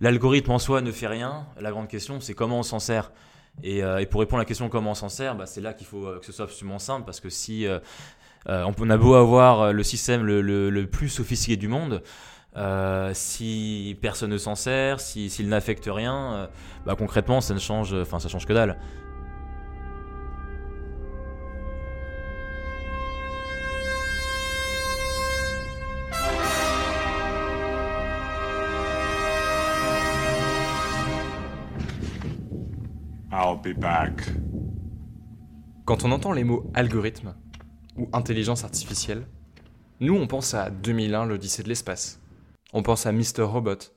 l'algorithme en soi ne fait rien. La grande question, c'est comment on s'en sert. Et, pour répondre à la question comment on s'en sert, bah, c'est là qu'il faut que ce soit absolument simple parce que si on a beau avoir le système le, plus sophistiqué du monde, si personne ne s'en sert, s'il n'affecte rien, bah, concrètement ça ne change, enfin ça change que dalle. Quand on entend les mots algorithme ou intelligence artificielle, nous on pense à 2001 l'Odyssée de l'espace. On pense à Mr. Robot.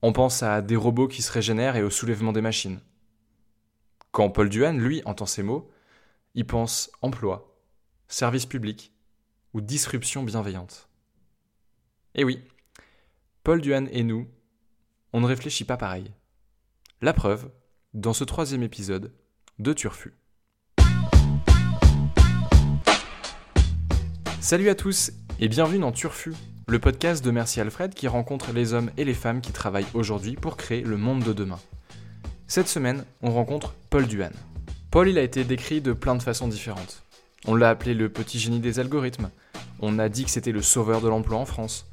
On pense à des robots qui se régénèrent et au soulèvement des machines. Quand Paul Duhan, lui, entend ces mots, il pense emploi, service public ou disruption bienveillante. Et oui, Paul Duhan et nous, on ne réfléchit pas pareil. La preuve, dans ce troisième épisode de Turfu. Salut à tous et bienvenue dans Turfu, le podcast de Merci Alfred qui rencontre les hommes et les femmes qui travaillent aujourd'hui pour créer le monde de demain. Cette semaine, on rencontre Paul Duhan. Paul, il a été décrit de plein de façons différentes. On l'a appelé le petit génie des algorithmes. On a dit que c'était le sauveur de l'emploi en France.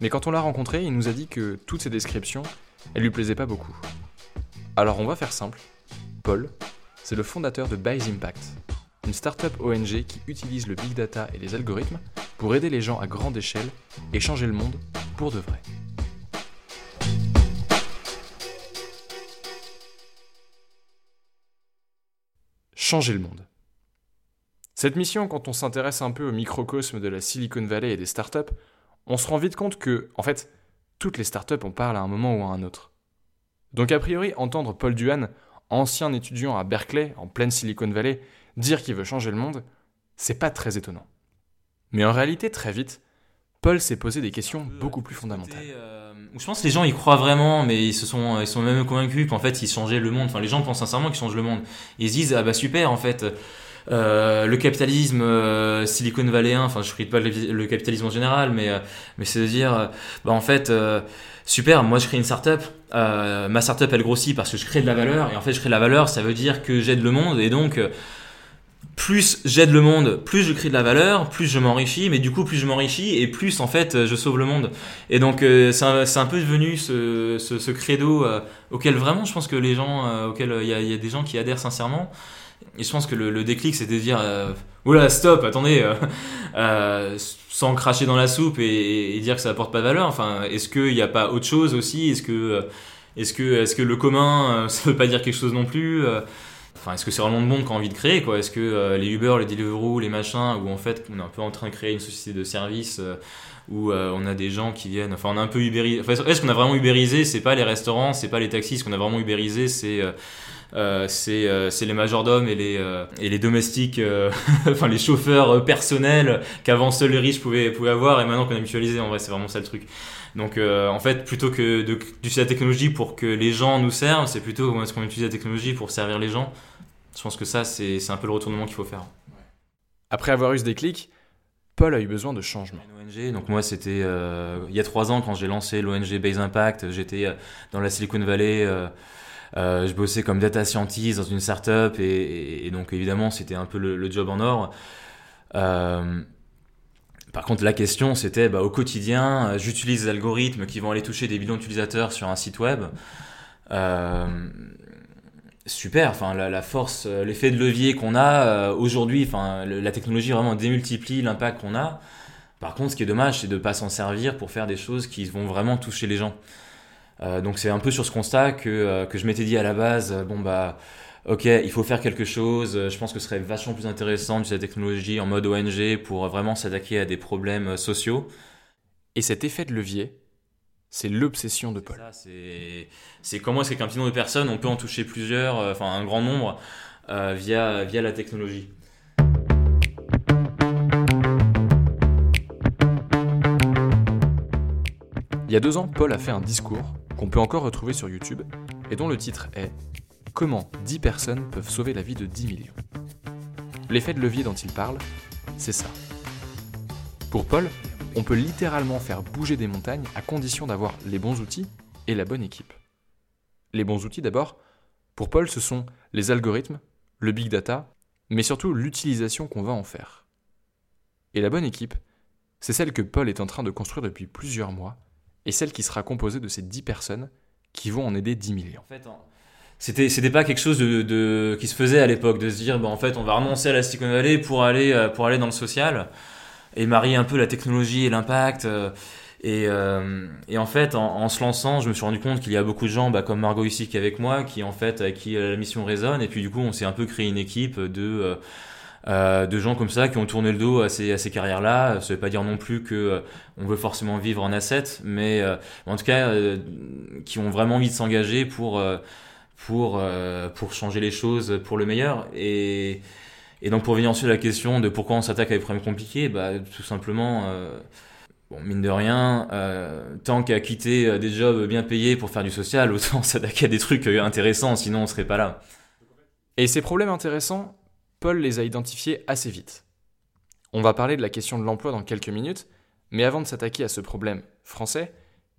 Mais quand on l'a rencontré, il nous a dit que toutes ces descriptions, elles lui plaisaient pas beaucoup. Alors on va faire simple. Paul, c'est le fondateur de Buys Impact, une startup ONG qui utilise le big data et les algorithmes pour aider les gens à grande échelle et changer le monde pour de vrai. Changer le monde. Cette mission, quand on s'intéresse un peu au microcosme de la Silicon Valley et des startups, on se rend vite compte que, en fait, toutes les startups en parlent à un moment ou à un autre. Donc a priori, entendre Paul Duhan, ancien étudiant à Berkeley, en pleine Silicon Valley, dire qu'il veut changer le monde, c'est pas très étonnant. Mais en réalité, très vite, Paul s'est posé des questions beaucoup plus fondamentales. Euh, je pense que les gens y croient vraiment, mais ils se sont, ils sont même convaincus qu'en fait, ils changeaient le monde. Enfin, les gens pensent sincèrement qu'ils changent le monde. Ils se disent, ah bah super, en fait, euh, le capitalisme euh, Silicon Valley, enfin, je critique pas le, capitalisme en général, mais, mais c'est de dire, bah en fait, super, moi je crée une startup, euh, ma startup elle grossit parce que je crée de la valeur, et en fait je crée de la valeur, ça veut dire que j'aide le monde, et donc euh, plus j'aide le monde, plus je crée de la valeur, plus je m'enrichis, mais du coup plus je m'enrichis, et plus en fait je sauve le monde. Et donc euh, c'est un, peu devenu ce, ce, credo auquel vraiment je pense que les gens, auquel il y, y, a des gens qui adhèrent sincèrement. Et je pense que le, déclic, c'est de dire euh, Oula, stop, attendez, euh, euh, sans cracher dans la soupe et, dire que ça apporte pas de valeur. Enfin, est-ce qu'il n'y a pas autre chose aussi? Est-ce que, est-ce que, est-ce que le commun, ça veut pas dire quelque chose non plus Enfin, est-ce que c'est vraiment le monde qu'on a envie de créer quoi? Est-ce que les Uber, les Deliveroo, les machins, où en fait on est un peu en train de créer une société de services où on a des gens qui viennent. Enfin, on a un peu ubérisé. Enfin, est-ce qu'on a vraiment ubérisé? C'est pas les restaurants, c'est pas les taxis. Ce qu'on a vraiment ubérisé, c'est euh, euh, c'est les majordomes et les, euh, et les domestiques, enfin les chauffeurs personnels qu'avant seuls les riches pouvaient, pouvaient avoir et maintenant qu'on a mutualisé. En vrai, c'est vraiment ça le truc. Donc en fait, plutôt que d'utiliser la technologie pour que les gens nous servent, c'est plutôt comment est-ce qu'on utilise la technologie pour servir les gens. Je pense que ça, c'est un peu le retournement qu'il faut faire. Après avoir eu ce déclic, Paul a eu besoin de changement. ONG, donc moi c'était il y a trois ans quand j'ai lancé l'ONG Base Impact, j'étais dans la Silicon Valley euh, je bossais comme data scientist dans une startup et, et, donc évidemment c'était un peu le, job en or. Euh, par contre, la question, c'était bah, au quotidien, euh, j'utilise des algorithmes qui vont aller toucher des millions d'utilisateurs sur un site web. super, enfin la, force, l'effet de levier qu'on a aujourd'hui, enfin la technologie vraiment démultiplie l'impact qu'on a. Par contre, ce qui est dommage, c'est de ne pas s'en servir pour faire des choses qui vont vraiment toucher les gens. Euh, donc c'est un peu sur ce constat que, euh, que je m'étais dit à la base, euh, bon bah ok, il faut faire quelque chose, je pense que ce serait vachement plus intéressant d'utiliser la technologie en mode ONG pour vraiment s'attaquer à des problèmes sociaux. Et cet effet de levier, c'est l'obsession de Paul. C'est comment est-ce qu'un petit nombre de personnes, on peut en toucher plusieurs, enfin un grand nombre, via, via la technologie. Il y a deux ans, Paul a fait un discours qu'on peut encore retrouver sur YouTube et dont le titre est Comment 10 personnes peuvent sauver la vie de 10 millions. L'effet de levier dont il parle, c'est ça. Pour Paul, on peut littéralement faire bouger des montagnes à condition d'avoir les bons outils et la bonne équipe. Les bons outils d'abord, pour Paul, ce sont les algorithmes, le big data, mais surtout l'utilisation qu'on va en faire. Et la bonne équipe, c'est celle que Paul est en train de construire depuis plusieurs mois, et celle qui sera composée de ces 10 personnes qui vont en aider 10 millions. En fait, c'était c'était pas quelque chose qui se faisait à l'époque de se dire bah, en fait on va renoncer à la Silicon Valley pour aller euh, pour aller dans le social et marier un peu la technologie et l'impact euh, et, euh, et, en fait en, se lançant je me suis rendu compte qu'il y a beaucoup de gens bah, comme Margot ici qui est avec moi qui en fait avec qui la mission résonne et puis du coup on s'est un peu créé une équipe de euh, de gens comme ça qui ont tourné le dos à ces, à ces carrières-là. Ça veut pas dire non plus que euh, on veut forcément vivre en asset, mais euh, en tout cas qui ont vraiment envie de s'engager pour pour pour changer les choses pour le meilleur. Et et donc pour venir ensuite à la question de pourquoi on s'attaque à des problèmes compliqués, bah tout simplement. Bon, mine de rien, tant qu'à quitter des jobs bien payés pour faire du social, autant s'attaquer à des trucs intéressants, sinon on serait pas là. Et ces problèmes intéressants, Paul les a identifiés assez vite. On va parler de la question de l'emploi dans quelques minutes, mais avant de s'attaquer à ce problème français,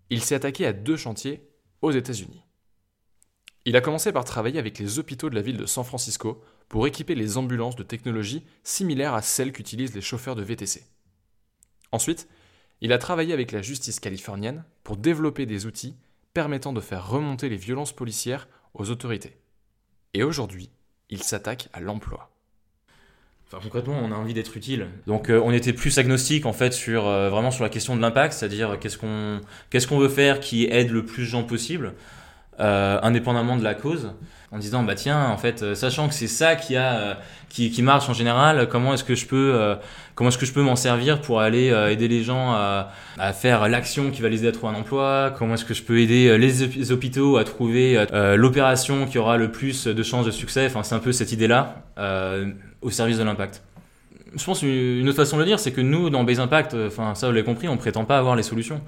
il s'est attaqué à deux chantiers aux États-Unis. Il a commencé par travailler avec les hôpitaux de la ville de San Francisco pour équiper les ambulances de technologie similaires à celles qu'utilisent les chauffeurs de VTC. Ensuite, il a travaillé avec la justice californienne pour développer des outils permettant de faire remonter les violences policières aux autorités. Et aujourd'hui, il s'attaque à l'emploi. Enfin, concrètement, on a envie d'être utile. Donc, euh, on était plus agnostique en fait sur euh, vraiment sur la question de l'impact, c'est-à-dire qu'est-ce qu'on qu'est-ce qu'on veut faire qui aide le plus de gens possible, euh, indépendamment de la cause, en disant bah tiens, en fait, sachant que c'est ça qui a qui, qui marche en général, comment est-ce que je peux comment est-ce que je peux m'en servir pour aller aider les gens à, à faire l'action qui va les aider à trouver un emploi? Comment est-ce que je peux aider les, hôpitaux à trouver l'opération qui aura le plus de chances de succès? Enfin, c'est un peu cette idée-là au service de l'impact. Je pense une autre façon de le dire, c'est que nous, dans Base Impact, enfin ça vous l'avez compris, on prétend pas avoir les solutions.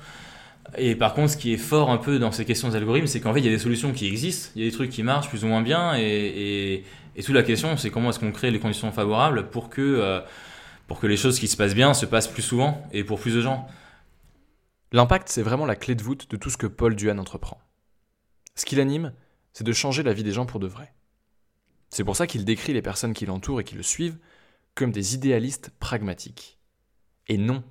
Et par contre, ce qui est fort un peu dans ces questions d'algorithmes, c'est qu'en fait, il y a des solutions qui existent, il y a des trucs qui marchent plus ou moins bien, et, et, toute la question, c'est comment est-ce qu'on crée les conditions favorables pour que, euh, pour que les choses qui se passent bien se passent plus souvent et pour plus de gens. L'impact, c'est vraiment la clé de voûte de tout ce que Paul Duhan entreprend. Ce qui l'anime, c'est de changer la vie des gens pour de vrai. C'est pour ça qu'il décrit les personnes qui l'entourent et qui le suivent comme des idéalistes pragmatiques. Et non,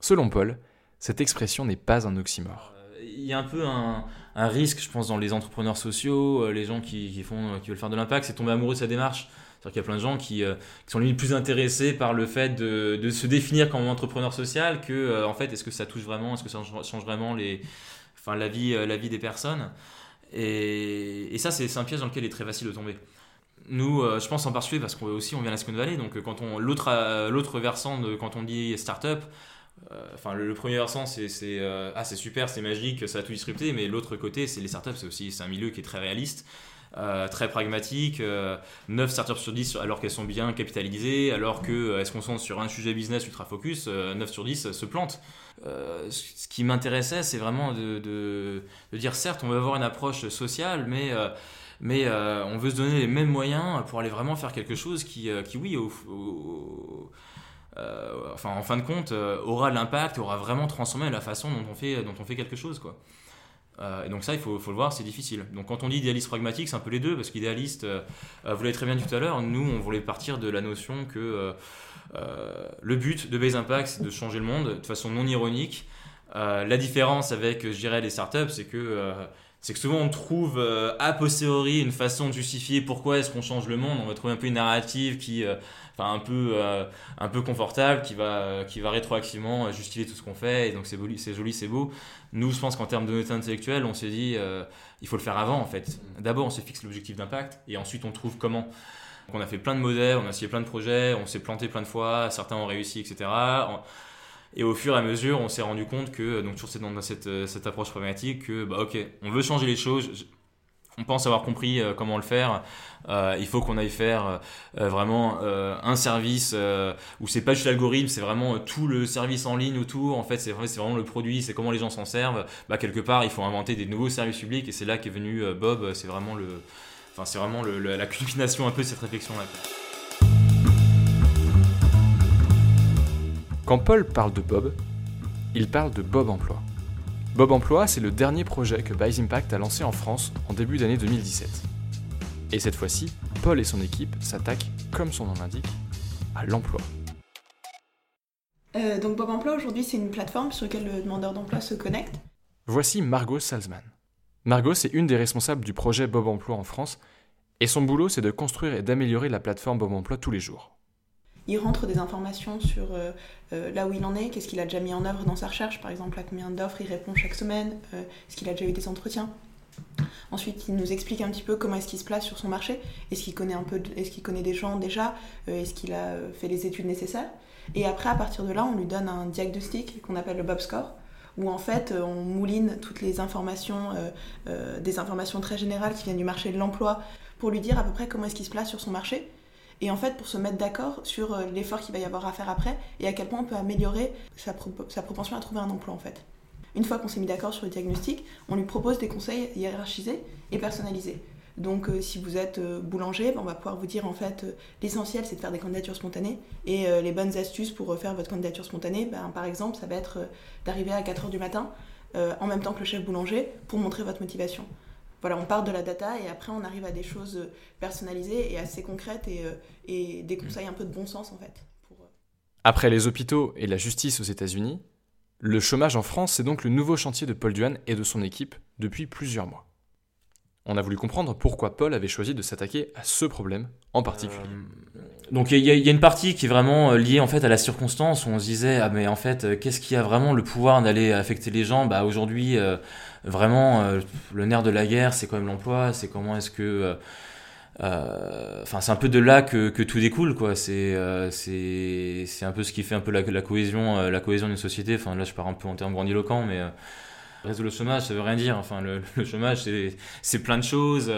selon Paul, cette expression n'est pas un oxymore. Euh, il y a un peu un, risque, je pense, dans les entrepreneurs sociaux, euh, les gens qui, font, qui veulent faire de l'impact, c'est tomber amoureux de sa démarche. C'est-à-dire qu'il y a plein de gens qui, euh, sont limite plus intéressés par le fait de, se définir comme entrepreneur social que, en fait, est-ce que ça touche vraiment, est-ce que ça change vraiment les, enfin, la, vie, la vie des personnes. Et, ça, c'est un piège dans lequel il est très facile de tomber nous, euh, je pense en particulier parce qu'on aussi on vient de la Silicon Valley, donc euh, quand on l'autre euh, l'autre versant de quand on dit startup, enfin le, premier versant c'est ah c'est super, c'est magique, ça a tout disrupté, mais l'autre côté c'est les startups, c'est aussi un milieu qui est très réaliste. très pragmatique, 9 startups sur 10 alors qu'elles sont bien capitalisées, alors qu'elles se concentrent sur un sujet business ultra focus, 9 sur 10 se plantent. ce qui m'intéressait, c'est vraiment de, dire certes, on va avoir une approche sociale, mais mais euh, on veut se donner les mêmes moyens pour aller vraiment faire quelque chose qui, euh, qui oui, euh, enfin, en fin de compte, aura de l'impact, aura vraiment transformé la façon dont on fait, dont on fait quelque chose. Quoi. et donc ça, il faut, faut le voir, c'est difficile. Donc quand on dit idéaliste pragmatique, c'est un peu les deux, parce qu'idéaliste, vous l'avez très bien dit tout à l'heure, nous, on voulait partir de la notion que le but de Base Impact, c'est de changer le monde de façon non ironique. la différence avec, je dirais, les startups, c'est que c'est que souvent on trouve euh, a posteriori une façon de justifier pourquoi est-ce qu'on change le monde. On va trouver un peu une narrative qui, euh, enfin un peu, euh, un peu confortable, qui va, qui va rétroactivement justifier tout ce qu'on fait. Et donc c'est joli, c'est joli, c'est beau. Nous, je pense qu'en termes de note intellectuelle, on s'est dit, il faut le faire avant en fait. D'abord, on se fixe l'objectif d'impact, et ensuite on trouve comment. Donc on a fait plein de modèles, on a essayé plein de projets, on s'est planté plein de fois, certains ont réussi, etc. Et au fur et à mesure, on s'est rendu compte que, donc toujours dans cette, euh, approche problématique, que, bah ok, on veut changer les choses, on pense avoir compris euh, comment le faire. Euh, il faut qu'on aille faire vraiment un service où c'est pas juste l'algorithme, c'est vraiment tout le service en ligne autour. En fait, c'est vraiment le produit, c'est comment les gens s'en servent. Bah quelque part, il faut inventer des nouveaux services publics et c'est là qu'est venu Bob. C'est vraiment le, enfin c'est vraiment la culmination un peu de cette réflexion Quand Paul parle de Bob, il parle de Bob Emploi. Bob Emploi, c'est le dernier projet que Buys Impact a lancé en France en début d'année 2017. Et cette fois-ci, Paul et son équipe s'attaquent, comme son nom l'indique, à l'emploi. Euh, donc Bob Emploi aujourd'hui c'est une plateforme sur laquelle le demandeur d'emploi se connecte. Voici Margot Salzman. Margot, c'est une des responsables du projet Bob Emploi en France, et son boulot c'est de construire et d'améliorer la plateforme Bob Emploi tous les jours. Il rentre des informations sur euh, euh, là où il en est, qu'est-ce qu'il a déjà mis en œuvre dans sa recherche, par exemple à combien d'offres il répond chaque semaine, est-ce qu'il a déjà eu des entretiens. Ensuite, il nous explique un petit peu comment est-ce qu'il se place sur son marché, est-ce qu'il connaît est-ce qu'il connaît des gens déjà, est-ce qu'il a fait les études nécessaires. Et après, à partir de là, on lui donne un diagnostic qu'on appelle le Bob Score, où en fait, euh, on mouline toutes les informations, euh, euh, des informations très générales qui viennent du marché de l'emploi, pour lui dire à peu près comment est-ce qu'il se place sur son marché. Et en fait, pour se mettre d'accord sur l'effort qu'il va y avoir à faire après et à quel point on peut améliorer sa, propension à trouver un emploi en fait. Une fois qu'on s'est mis d'accord sur le diagnostic, on lui propose des conseils hiérarchisés et personnalisés. Donc euh, si vous êtes euh, boulanger, ben, on va pouvoir vous dire en fait euh, l'essentiel c'est de faire des candidatures spontanées et les bonnes astuces pour faire votre candidature spontanée, ben, par exemple ça va être d'arriver à 4h du matin en même temps que le chef boulanger pour montrer votre motivation. Voilà, on part de la data et après on arrive à des choses personnalisées et assez concrètes et, des conseils un peu de bon sens en fait. Après les hôpitaux et la justice aux États-Unis, le chômage en France, c'est donc le nouveau chantier de Paul Duane et de son équipe depuis plusieurs mois on a voulu comprendre pourquoi Paul avait choisi de s'attaquer à ce problème en particulier. Euh, donc il y, a une partie qui est vraiment euh, liée en fait à la circonstance où on se disait ah mais en fait euh, qu'est-ce qui a vraiment le pouvoir d'aller affecter les gens? Bah aujourd'hui vraiment le nerf de la guerre c'est quand même l'emploi, c'est comment est-ce que enfin c'est un peu de là que, tout découle quoi. C'est un peu ce qui fait un peu la, cohésion la cohésion d'une société. Enfin là je pars un peu en termes grandiloquents mais Résoudre le chômage, ça veut rien dire. Enfin, le, chômage, c'est plein de choses.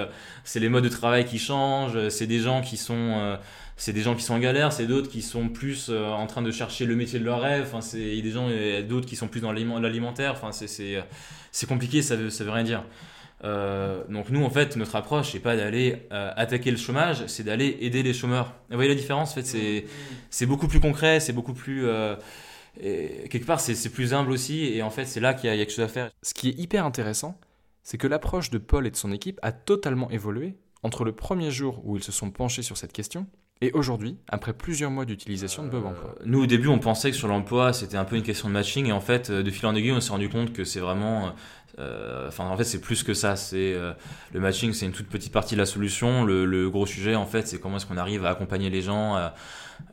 C'est les modes de travail qui changent. C'est des gens qui sont, euh, c'est des gens qui sont en galère. C'est d'autres qui sont plus euh, en train de chercher le métier de leur rêve. Enfin, c'est des gens, d'autres qui sont plus dans l'alimentaire. Enfin, c'est compliqué. Ça veut, ça veut rien dire. Euh, donc nous, en fait, notre approche, c'est pas d'aller attaquer le chômage, c'est d'aller aider les chômeurs. Vous voyez la différence, en fait, c'est beaucoup plus concret, c'est beaucoup plus et quelque part, c'est plus humble aussi, et en fait, c'est là qu'il y, a quelque chose à faire. Ce qui est hyper intéressant, c'est que l'approche de Paul et de son équipe a totalement évolué entre le premier jour où ils se sont penchés sur cette question et aujourd'hui, après plusieurs mois d'utilisation de Bob euh, Emploi. Nous, au début, on pensait que sur l'emploi, c'était un peu une question de matching, et en fait, euh, de fil en aiguille, on s'est rendu compte que c'est vraiment euh, enfin, en fait, c'est plus que ça. C'est le matching, c'est une toute petite partie de la solution. Le, le gros sujet, en fait, c'est comment est-ce qu'on arrive à accompagner les gens, à,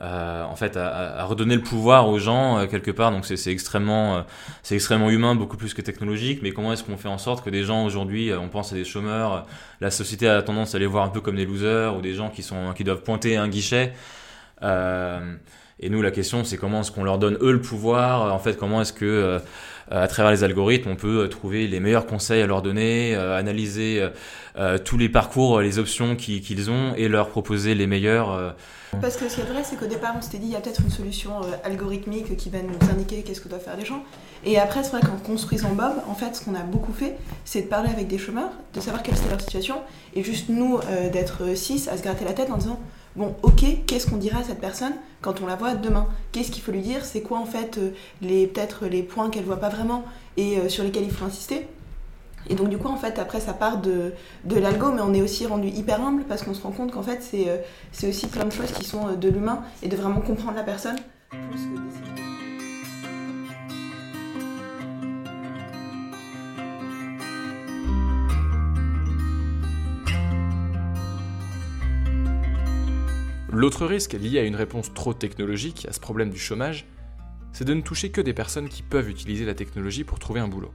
euh, en fait à, redonner le pouvoir aux gens euh, quelque part. Donc c'est extrêmement, euh, c'est extrêmement humain, beaucoup plus que technologique. Mais comment est-ce qu'on fait en sorte que des gens aujourd'hui, on pense à des chômeurs, la société a tendance à les voir un peu comme des losers ou des gens qui sont qui doivent pointer un guichet. Et nous, la question, c'est comment est-ce qu'on leur donne eux le pouvoir? En fait, comment est-ce que à travers les algorithmes, on peut trouver les meilleurs conseils à leur donner, analyser tous les parcours, les options qu'ils ont et leur proposer les meilleurs. Parce que ce qui est vrai, c'est qu'au départ, on s'était dit, il y a peut-être une solution euh, algorithmique qui va nous indiquer qu'est-ce que doivent faire les gens. Et après, c'est vrai qu'en construisant Bob, en fait, ce qu'on a beaucoup fait, c'est de parler avec des chômeurs, de savoir quelle était leur situation, et juste nous, euh, d'être six, à se gratter la tête en disant, bon, ok, qu'est-ce qu'on dira à cette personne quand on la voit demain? Qu'est-ce qu'il faut lui dire? C'est quoi, en fait, euh, les peut-être les points qu'elle voit pas vraiment et sur lesquels il faut insister? Et donc du coup, en fait, après, ça part de, de l'algo, mais on est aussi rendu hyper humble parce qu'on se rend compte qu'en fait, c'est euh, aussi plein de choses qui sont euh, de l'humain et de vraiment comprendre la personne. L'autre risque lié à une réponse trop technologique à ce problème du chômage, c'est de ne toucher que des personnes qui peuvent utiliser la technologie pour trouver un boulot.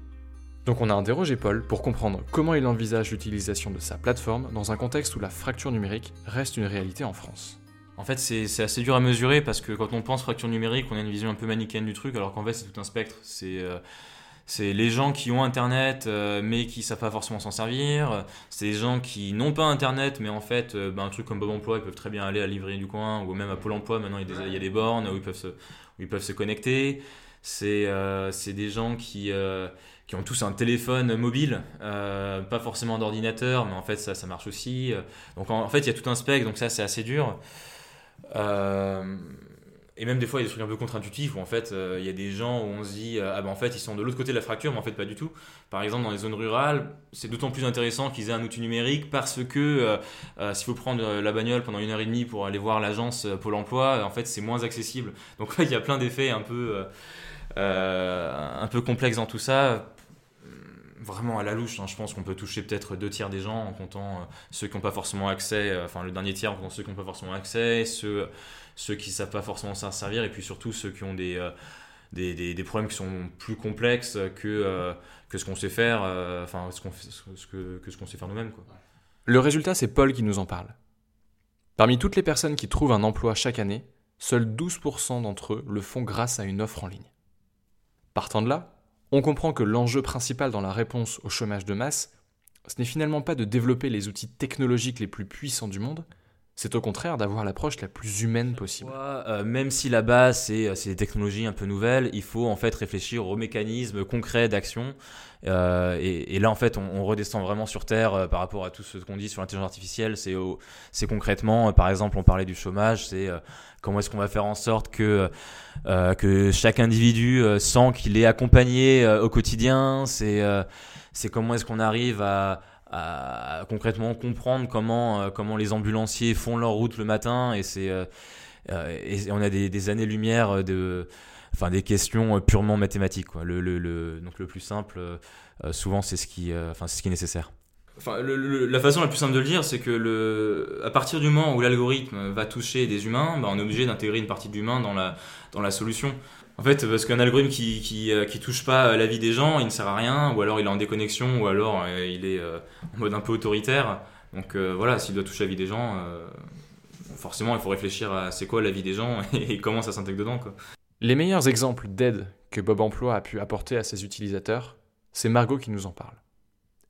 Donc on a interrogé Paul pour comprendre comment il envisage l'utilisation de sa plateforme dans un contexte où la fracture numérique reste une réalité en France. En fait, c'est assez dur à mesurer parce que quand on pense fracture numérique, on a une vision un peu manichéenne du truc, alors qu'en fait, c'est tout un spectre. Euh, les gens qui ont Internet euh, mais qui savent pas forcément s'en servir. C'est les gens qui n'ont pas Internet mais en fait, euh, ben, un truc comme Bob Emploi, ils peuvent très bien aller à la du coin ou même à Pôle Emploi. Maintenant, il y a des, bornes où ils peuvent se, où ils peuvent se connecter. C'est des gens qui qui ont tous un téléphone mobile, euh, pas forcément d'ordinateur, mais en fait ça, ça marche aussi. Donc en, fait il y a tout un spectre, donc ça c'est assez dur. Euh, et même des fois, il y a des trucs un peu contre-intuitifs où en fait, euh, il y a des gens où on se dit, euh, ah ben en fait, ils sont de l'autre côté de la fracture, mais en fait, pas du tout. Par exemple, dans les zones rurales, c'est d'autant plus intéressant qu'ils aient un outil numérique parce que euh, s'il faut prendre la bagnole pendant une heure et demie pour aller voir l'agence Pôle emploi, en fait, c'est moins accessible. Donc, il y a plein d'effets un peu, un peu complexes dans tout ça vraiment à la louche. Hein. Je pense qu'on peut toucher peut-être deux tiers des gens en comptant ceux qui n'ont pas forcément accès, enfin le dernier tiers en comptant ceux qui n'ont pas forcément accès, ceux ceux qui ne savent pas forcément s'en servir, et puis surtout ceux qui ont des, euh, des, des, problèmes qui sont plus complexes que, euh, que ce qu'on sait faire, euh, enfin ce, qu'on ce que, ce qu'on sait faire nous-mêmes. Le résultat, c'est Paul qui nous en parle. Parmi toutes les personnes qui trouvent un emploi chaque année, seuls 12% d'entre eux le font grâce à une offre en ligne. Partant de là, on comprend que l'enjeu principal dans la réponse au chômage de masse, ce n'est finalement pas de développer les outils technologiques les plus puissants du monde, c'est au contraire d'avoir l'approche la plus humaine possible. Euh, même si là-bas euh, c'est des technologies un peu nouvelles, il faut en fait réfléchir aux mécanismes concrets d'action. Euh, et, là en fait on, redescend vraiment sur terre par rapport à tout ce qu'on dit sur l'intelligence artificielle. C'est concrètement, par exemple, on parlait du chômage, c'est comment est-ce qu'on va faire en sorte que que chaque individu sent qu'il est accompagné au quotidien. C'est comment est-ce qu'on arrive à à concrètement comprendre comment, euh, comment les ambulanciers font leur route le matin et euh, euh, on a des, années-lumière de enfin des questions purement mathématiques. Le, le, donc le plus simple souvent c'est ce qui ce qui est nécessaire Enfin, la façon la plus simple de le dire, c'est que le, à partir du moment où l'algorithme va toucher des humains, bah, on est obligé d'intégrer une partie d'humain dans la, dans la solution. En fait, parce qu'un algorithme qui, qui, euh, qui, touche pas la vie des gens, il ne sert à rien, ou alors il est en déconnexion, ou alors euh, il est euh, en mode un peu autoritaire. Donc voilà, s'il doit toucher la vie des gens, forcément il faut réfléchir à c'est quoi la vie des gens et comment ça s'intègre dedans. Quoi. Les meilleurs exemples d'aide que Bob Emploi a pu apporter à ses utilisateurs, c'est Margot qui nous en parle.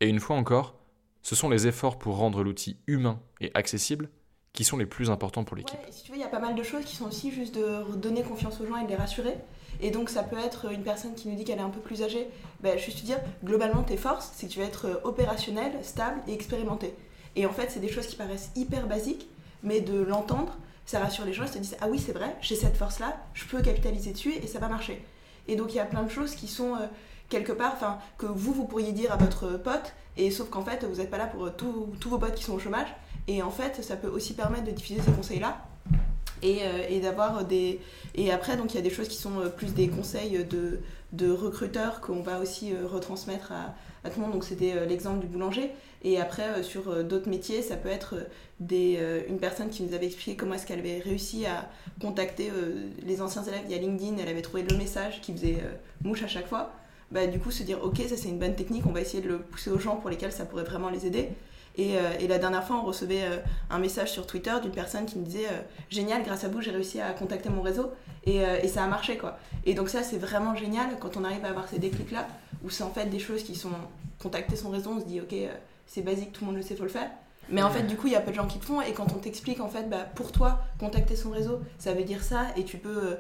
Et une fois encore, ce sont les efforts pour rendre l'outil humain et accessible qui sont les plus importants pour l'équipe. si tu veux, il y a pas mal de choses qui sont aussi juste de donner confiance aux gens et de les rassurer. Et donc ça peut être une personne qui nous dit qu'elle est un peu plus âgée, ben, juste te dire, globalement tes forces, c'est que tu vas être euh, opérationnel, stable et expérimenté. Et en fait, c'est des choses qui paraissent hyper basiques, mais de l'entendre, ça rassure les gens, ils se disent, ah oui c'est vrai, j'ai cette force-là, je peux capitaliser dessus et ça va marcher. Et donc il y a plein de choses qui sont euh, quelque part, enfin, que vous, vous pourriez dire à votre pote, et sauf qu'en fait, vous n'êtes pas là pour euh, tous vos potes qui sont au chômage, et en fait, ça peut aussi permettre de diffuser ces conseils-là, et, et d'avoir des... Et après, donc, il y a des choses qui sont euh, plus des conseils de, de recruteurs qu'on va aussi euh, retransmettre à, à, tout le monde. Donc, c'était l'exemple du boulanger. Et après, sur d'autres métiers, ça peut être des, une personne qui nous avait expliqué comment est-ce qu'elle avait réussi à contacter les anciens élèves via LinkedIn. Elle avait trouvé le message qui faisait mouche à chaque fois bah, du coup se dire ok ça c'est une bonne technique, on va essayer de le pousser aux gens pour lesquels ça pourrait vraiment les aider. Et, euh, et la dernière fois on recevait euh, un message sur Twitter d'une personne qui me disait euh, génial grâce à vous j'ai réussi à contacter mon réseau et, ça a marché quoi. Et donc ça c'est vraiment génial quand on arrive à avoir ces déclics là où c'est en fait des choses qui sont contacter son réseau on se dit ok c'est basique tout le monde le sait faut le faire. Mais en fait, du coup, il y a peu de gens qui le font. Et quand on t'explique, en fait, bah, pour toi, contacter son réseau, ça veut dire ça. Et tu peux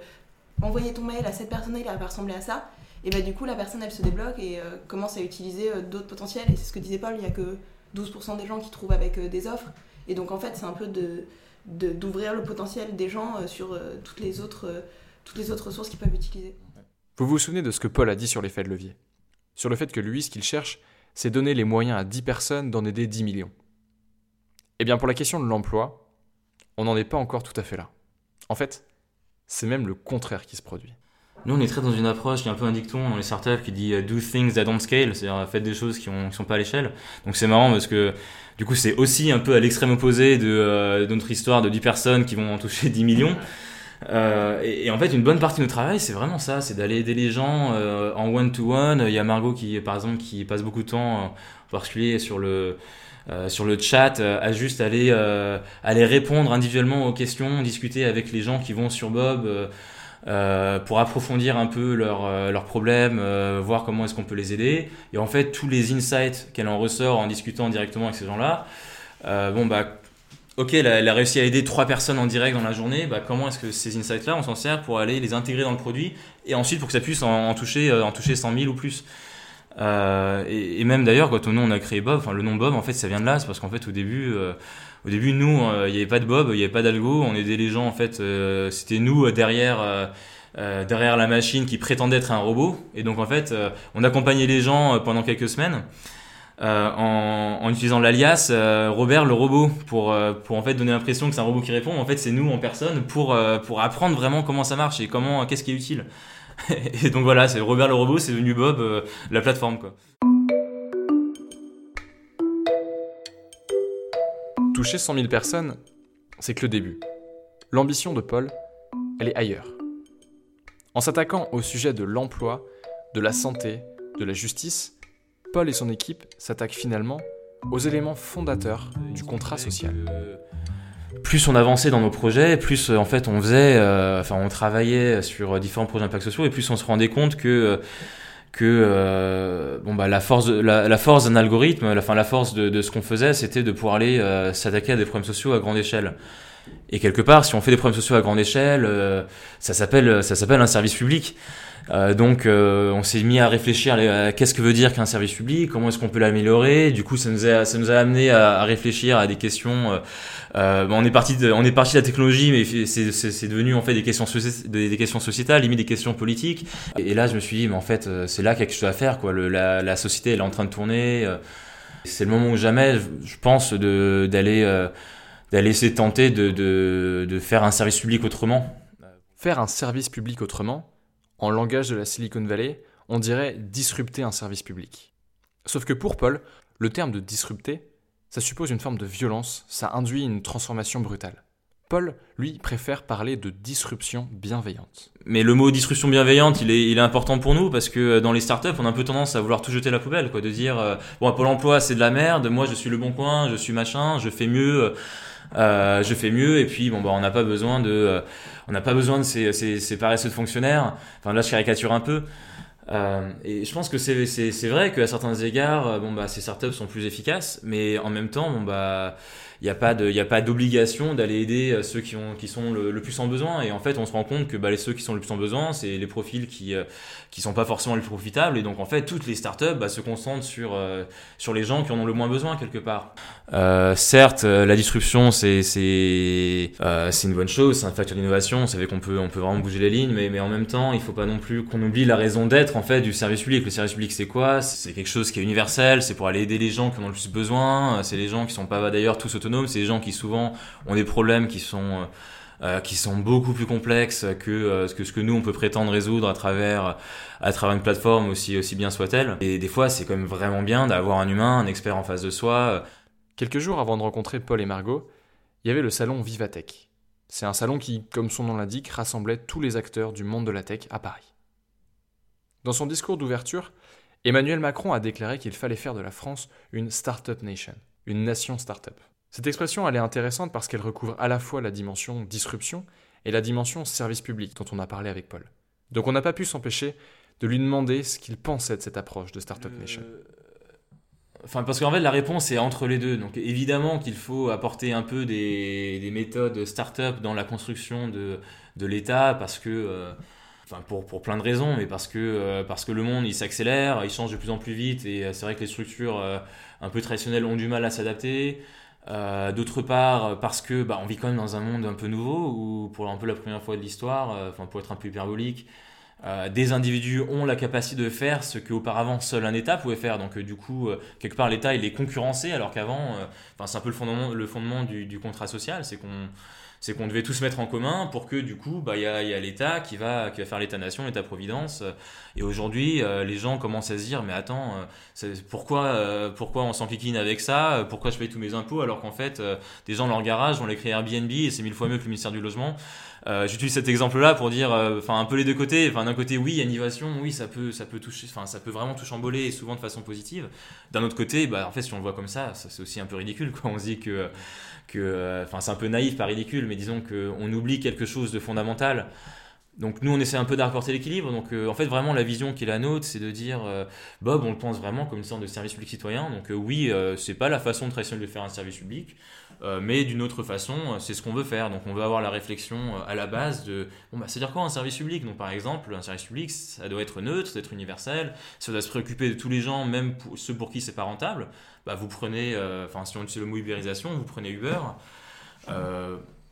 envoyer ton mail à cette personne, il va ressembler à ça et bah, du coup la personne elle se débloque et commence à utiliser d'autres potentiels et c'est ce que disait Paul il n'y a que 12% des gens qui trouvent avec euh, des offres et donc en fait c'est un peu de d'ouvrir le potentiel des gens sur toutes les autres toutes les autres ressources qu'ils peuvent utiliser. Vous vous souvenez de ce que Paul a dit sur l'effet de levier? Sur le fait que lui ce qu'il cherche c'est donner les moyens à 10 personnes d'en aider 10 millions. Eh bien pour la question de l'emploi, on n'en est pas encore tout à fait là. En fait, c'est même le contraire qui se produit. Nous, on est très dans une approche qui est un peu un dicton dans les startups qui dit euh, do things that don't scale, c'est-à-dire euh, faites des choses qui ne sont pas à l'échelle. Donc c'est marrant parce que du coup, c'est aussi un peu à l'extrême opposé de, euh, de, notre histoire de 10 personnes qui vont en toucher 10 millions. Euh, et, en fait, une bonne partie de notre travail, c'est vraiment ça, c'est d'aller aider les gens euh, en one-to-one. Il y a Margot qui, par exemple, qui passe beaucoup de temps, en particulier sur le sur le chat, à juste aller aller répondre individuellement aux questions, discuter avec les gens qui vont sur Bob. Euh, pour approfondir un peu leurs euh, leurs problèmes, euh, voir comment est-ce qu'on peut les aider. Et en fait, tous les insights qu'elle en ressort en discutant directement avec ces gens-là, bon bah, ok, elle a, réussi à aider trois personnes en direct dans la journée. Bah, comment est-ce que ces insights-là, on s'en sert pour aller les intégrer dans le produit et ensuite pour que ça puisse en, toucher en toucher 100 000 ou plus. et, même d'ailleurs, quand on a créé Bob, enfin le nom Bob, en fait, ça vient de là, c'est parce qu'en fait, au début, au début, nous, il n'y avait pas de Bob, il n'y avait pas d'algo, on aidait les gens, en fait, c'était nous derrière. derrière la machine qui prétendait être un robot. Et donc en fait, on accompagnait les gens pendant quelques semaines. Euh, en, utilisant l'alias euh, Robert le robot pour euh, pour en fait donner l'impression que c'est un robot qui répond en fait c'est nous en personne pour pour apprendre vraiment comment ça marche et comment qu'est-ce qui est utile et donc voilà c'est Robert le robot c'est devenu Bob la plateforme quoi toucher 100 000 personnes c'est que le début l'ambition de Paul elle est ailleurs en s'attaquant au sujet de l'emploi de la santé de la justice Paul et son équipe s'attaquent finalement aux éléments fondateurs du contrat social. Plus on avançait dans nos projets, plus en fait on faisait, euh, enfin on travaillait sur différents projets d'impact sociaux et plus on se rendait compte que que euh, bon bah la force la, force d'un algorithme, la, la force de, ce qu'on faisait, c'était de pouvoir aller euh, s'attaquer à des problèmes sociaux à grande échelle. Et quelque part, si on fait des problèmes sociaux à grande échelle, ça s'appelle ça s'appelle un service public. Euh, donc euh, on s'est mis à réfléchir à, qu'est-ce que veut dire qu'un service public, comment est-ce qu'on peut l'améliorer? Du coup, ça nous a, ça nous a amené à, réfléchir à des questions. Euh, on est parti de, on est parti de la technologie, mais c'est devenu en fait des questions, des, questions sociétales, limite des questions politiques. Et, là, je me suis dit, mais en fait, c'est là qu'il y a quelque chose à faire. Quoi. Le, la, la, société, elle est en train de tourner. c'est le moment où jamais, je pense, d'aller d'aller de tenter de faire un service public autrement. Faire un service public autrement, en langage de la Silicon Valley, on dirait disrupter un service public. Sauf que pour Paul, le terme de disrupter, ça suppose une forme de violence, ça induit une transformation brutale. Paul, lui, préfère parler de disruption bienveillante. Mais le mot disruption bienveillante, il est, il est important pour nous parce que euh, dans les startups, on a un peu tendance à vouloir tout jeter à la poubelle, quoi, de dire euh, bon, Pôle Emploi, c'est de la merde, moi, je suis le bon coin, je suis machin, je fais mieux. Euh, je fais mieux et puis bon bah on n'a pas besoin de euh, on n'a pas besoin de ces, ces, ces paresseux de fonctionnaires enfin là je caricature un peu euh, et je pense que c'est c'est vrai qu'à certains égards euh, bon bah ces startups sont plus efficaces mais en même temps bon bah il n'y a pas d'obligation d'aller aider euh, ceux qui ont qui sont le, plus en besoin. Et en fait on se rend compte que bah, les ceux qui sont le plus en besoin c'est les profils qui euh, qui sont pas forcément les plus profitables. Et donc en fait toutes les startups bah, se concentrent sur euh, sur les gens qui en ont le moins besoin quelque part. Certes la disruption c'est une bonne chose c'est un facteur d'innovation. Ça fait qu'on peut on peut vraiment bouger les lignes. Mais mais en même temps il faut pas non plus qu'on oublie la raison d'être en fait du service public. Le service public c'est quoi? C'est quelque chose qui est universel. C'est pour aller aider les gens qui en ont le plus besoin. C'est les gens qui sont pas d'ailleurs tous autonomes c'est des gens qui souvent ont des problèmes qui sont euh, euh, qui sont beaucoup plus complexes que, euh, que ce que nous on peut prétendre résoudre à travers à travers une plateforme aussi aussi bien soit-elle. Et des fois, c'est quand même vraiment bien d'avoir un humain, un expert en face de soi. Quelques jours avant de rencontrer Paul et Margot, il y avait le salon Vivatech. C'est un salon qui, comme son nom l'indique, rassemblait tous les acteurs du monde de la tech à Paris. Dans son discours d'ouverture, Emmanuel Macron a déclaré qu'il fallait faire de la France une Startup Nation, une nation startup. Cette expression, elle est intéressante parce qu'elle recouvre à la fois la dimension disruption et la dimension service public dont on a parlé avec Paul. Donc on n'a pas pu s'empêcher de lui demander ce qu'il pensait de cette approche de Startup Nation. Enfin, parce qu'en fait, la réponse est entre les deux. Donc, évidemment qu'il faut apporter un peu des, des méthodes start-up dans la construction de, de l'État, parce que, euh, enfin, pour, pour, plein de raisons, mais parce que, euh, parce que le monde, il s'accélère, il change de plus en plus vite, et euh, c'est vrai que les structures un peu traditionnelles ont du mal à s'adapter. Euh, d'autre part, parce que bah, on vit quand même dans un monde un peu nouveau où, pour un peu la première fois de l'histoire, euh, pour être un peu hyperbolique, euh, des individus ont la capacité de faire ce qu'auparavant seul un État pouvait faire. Donc du coup, quelque part, l'État il est concurrencé, alors qu'avant, enfin c'est un peu le fondement, le fondement du, du contrat social, c'est qu'on c'est qu'on devait tous se mettre en commun pour que du coup, bah, il y a, y a l'État qui va, qui va faire l'État-nation, l'État-providence. Et aujourd'hui, euh, les gens commencent à se dire, mais attends, euh, pourquoi, euh, pourquoi on s'enquiquine avec ça? Pourquoi je paye tous mes impôts alors qu'en fait, des gens dans leur garage vont les créer Airbnb et c'est mille fois mieux que le ministère du Logement? J'utilise cet exemple-là pour dire, enfin un peu les deux côtés. Enfin d'un côté, oui, innovation, oui, ça peut, ça peut toucher, enfin ça peut vraiment tout chamboler et souvent de façon positive. D'un autre côté, bah en fait, si on le voit comme ça, ça c'est aussi un peu ridicule. Quoi. On se dit que euh, enfin, c'est un peu naïf, pas ridicule, mais disons qu'on oublie quelque chose de fondamental. donc nous on essaie un peu d'apporter l'équilibre. Donc en fait vraiment la vision qui est la nôtre, c'est de dire Bob, on le pense vraiment comme une sorte de service public citoyen. Donc oui, c'est pas la façon traditionnelle de faire un service public. Euh, mais d'une autre façon, euh, c'est ce qu'on veut faire. Donc on veut avoir la réflexion euh, à la base de, bon bah c'est-à-dire quoi un service public? Donc par exemple, un service public, ça doit être neutre, ça doit être universel, ça doit se préoccuper de tous les gens, même ceux pour qui c'est pas rentable. Bah vous prenez, enfin si on utilise le mot ubérisation, vous prenez Uber.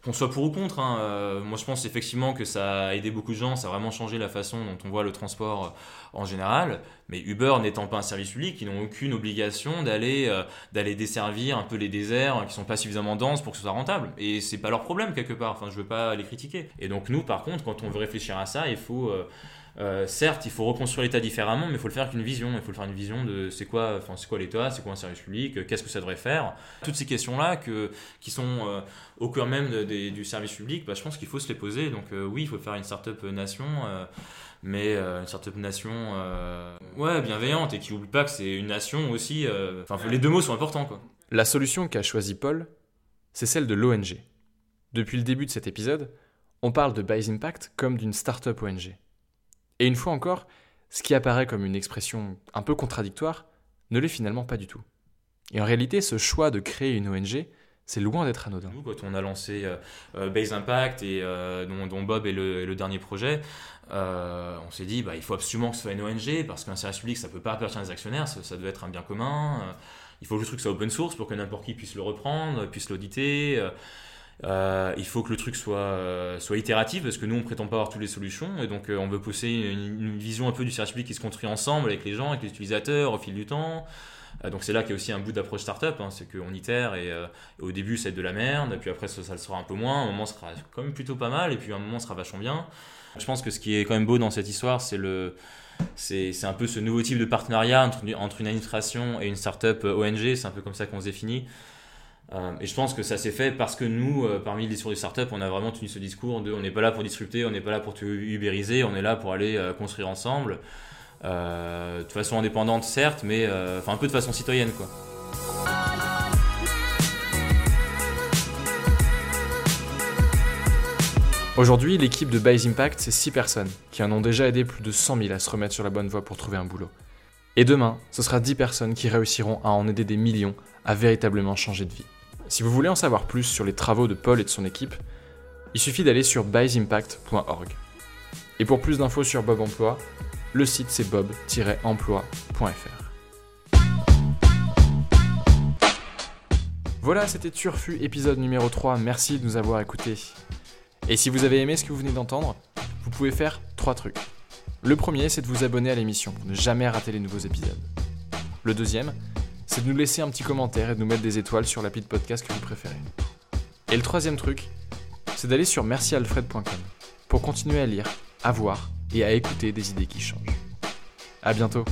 Qu'on soit pour ou contre, hein, moi je pense effectivement que ça a aidé beaucoup de gens, ça a vraiment changé la façon dont on voit le transport en général. Mais Uber n'étant pas un service public, ils n'ont aucune obligation d'aller euh, d'aller desservir un peu les déserts qui sont pas suffisamment denses pour que ce soit rentable. Et c'est pas leur problème quelque part. Enfin, je veux pas les critiquer. Et donc nous, par contre, quand on veut réfléchir à ça, il faut euh, euh, certes, il faut reconstruire l'État différemment, mais il faut le faire avec une vision. Il faut le faire une vision de c'est quoi, enfin c'est quoi l'État, c'est quoi un service public, qu'est-ce que ça devrait faire. Toutes ces questions-là que qui sont au cœur même du service public, bah, je pense qu'il faut se les poser. Donc oui, il faut faire une start-up nation mais euh, une startup nation euh, ouais, bienveillante et qui n'oublie pas que c'est une nation aussi. Euh, enfin, les deux mots sont importants. La solution qu'a choisi Paul, c'est celle de l'ONG. Depuis le début de cet épisode, on parle de Buys Impact comme d'une startup ONG. Et une fois encore, ce qui apparaît comme une expression un peu contradictoire ne l'est finalement pas du tout. Et en réalité, ce choix de créer une ONG, c'est loin d'être anodin. Quand on a lancé Base Impact et dont, Bob est le, dernier projet, euh, on s'est dit, bah, il faut absolument que ce soit une ONG, parce qu'un service public, ça peut pas appartenir aux actionnaires, ça, doit être un bien commun. Euh, il faut que le truc soit open source pour que n'importe qui puisse le reprendre, puisse l'auditer. Euh, il faut que le truc soit, soit itératif, parce que nous, on prétend pas avoir toutes les solutions, et donc on veut pousser une, vision un peu du service public qui se construit ensemble avec les gens, avec les utilisateurs, au fil du temps. donc c'est là qu'il y a aussi un bout d'approche startup, hein, c'est qu'on itère et, au début c'est de la merde, et puis après ça, le sera un peu moins, un moment sera quand même plutôt pas mal, et puis un moment sera vachement bien. Je pense que ce qui est quand même beau dans cette histoire, c'est le c'est un peu ce nouveau type de partenariat entre, entre une administration et une startup euh, ONG, c'est un peu comme ça qu'on se définit. Euh, et je pense que ça s'est fait parce que nous, euh, parmi les discours des startups, on a vraiment tenu ce discours de on n'est pas là pour disrupter, on n'est pas là pour te ubériser, on est là pour aller construire ensemble. de façon indépendante, certes, mais enfin un peu de façon citoyenne, quoi. Aujourd'hui, l'équipe de Buys Impact, c'est 6 personnes, qui en ont déjà aidé plus de 100 000 à se remettre sur la bonne voie pour trouver un boulot. Et demain, ce sera 10 personnes qui réussiront à en aider des millions à véritablement changer de vie. Si vous voulez en savoir plus sur les travaux de Paul et de son équipe, il suffit d'aller sur buysimpact.org. Et pour plus d'infos sur Bob Emploi, le site c'est bob-emploi.fr. Voilà, c'était Turfu, épisode numéro 3. Merci de nous avoir écoutés. Et si vous avez aimé ce que vous venez d'entendre, vous pouvez faire trois trucs. Le premier, c'est de vous abonner à l'émission pour ne jamais rater les nouveaux épisodes. Le deuxième, c'est de nous laisser un petit commentaire et de nous mettre des étoiles sur l'appli de podcast que vous préférez. Et le troisième truc, c'est d'aller sur mercialfred.com pour continuer à lire, à voir et à écouter des idées qui changent. À bientôt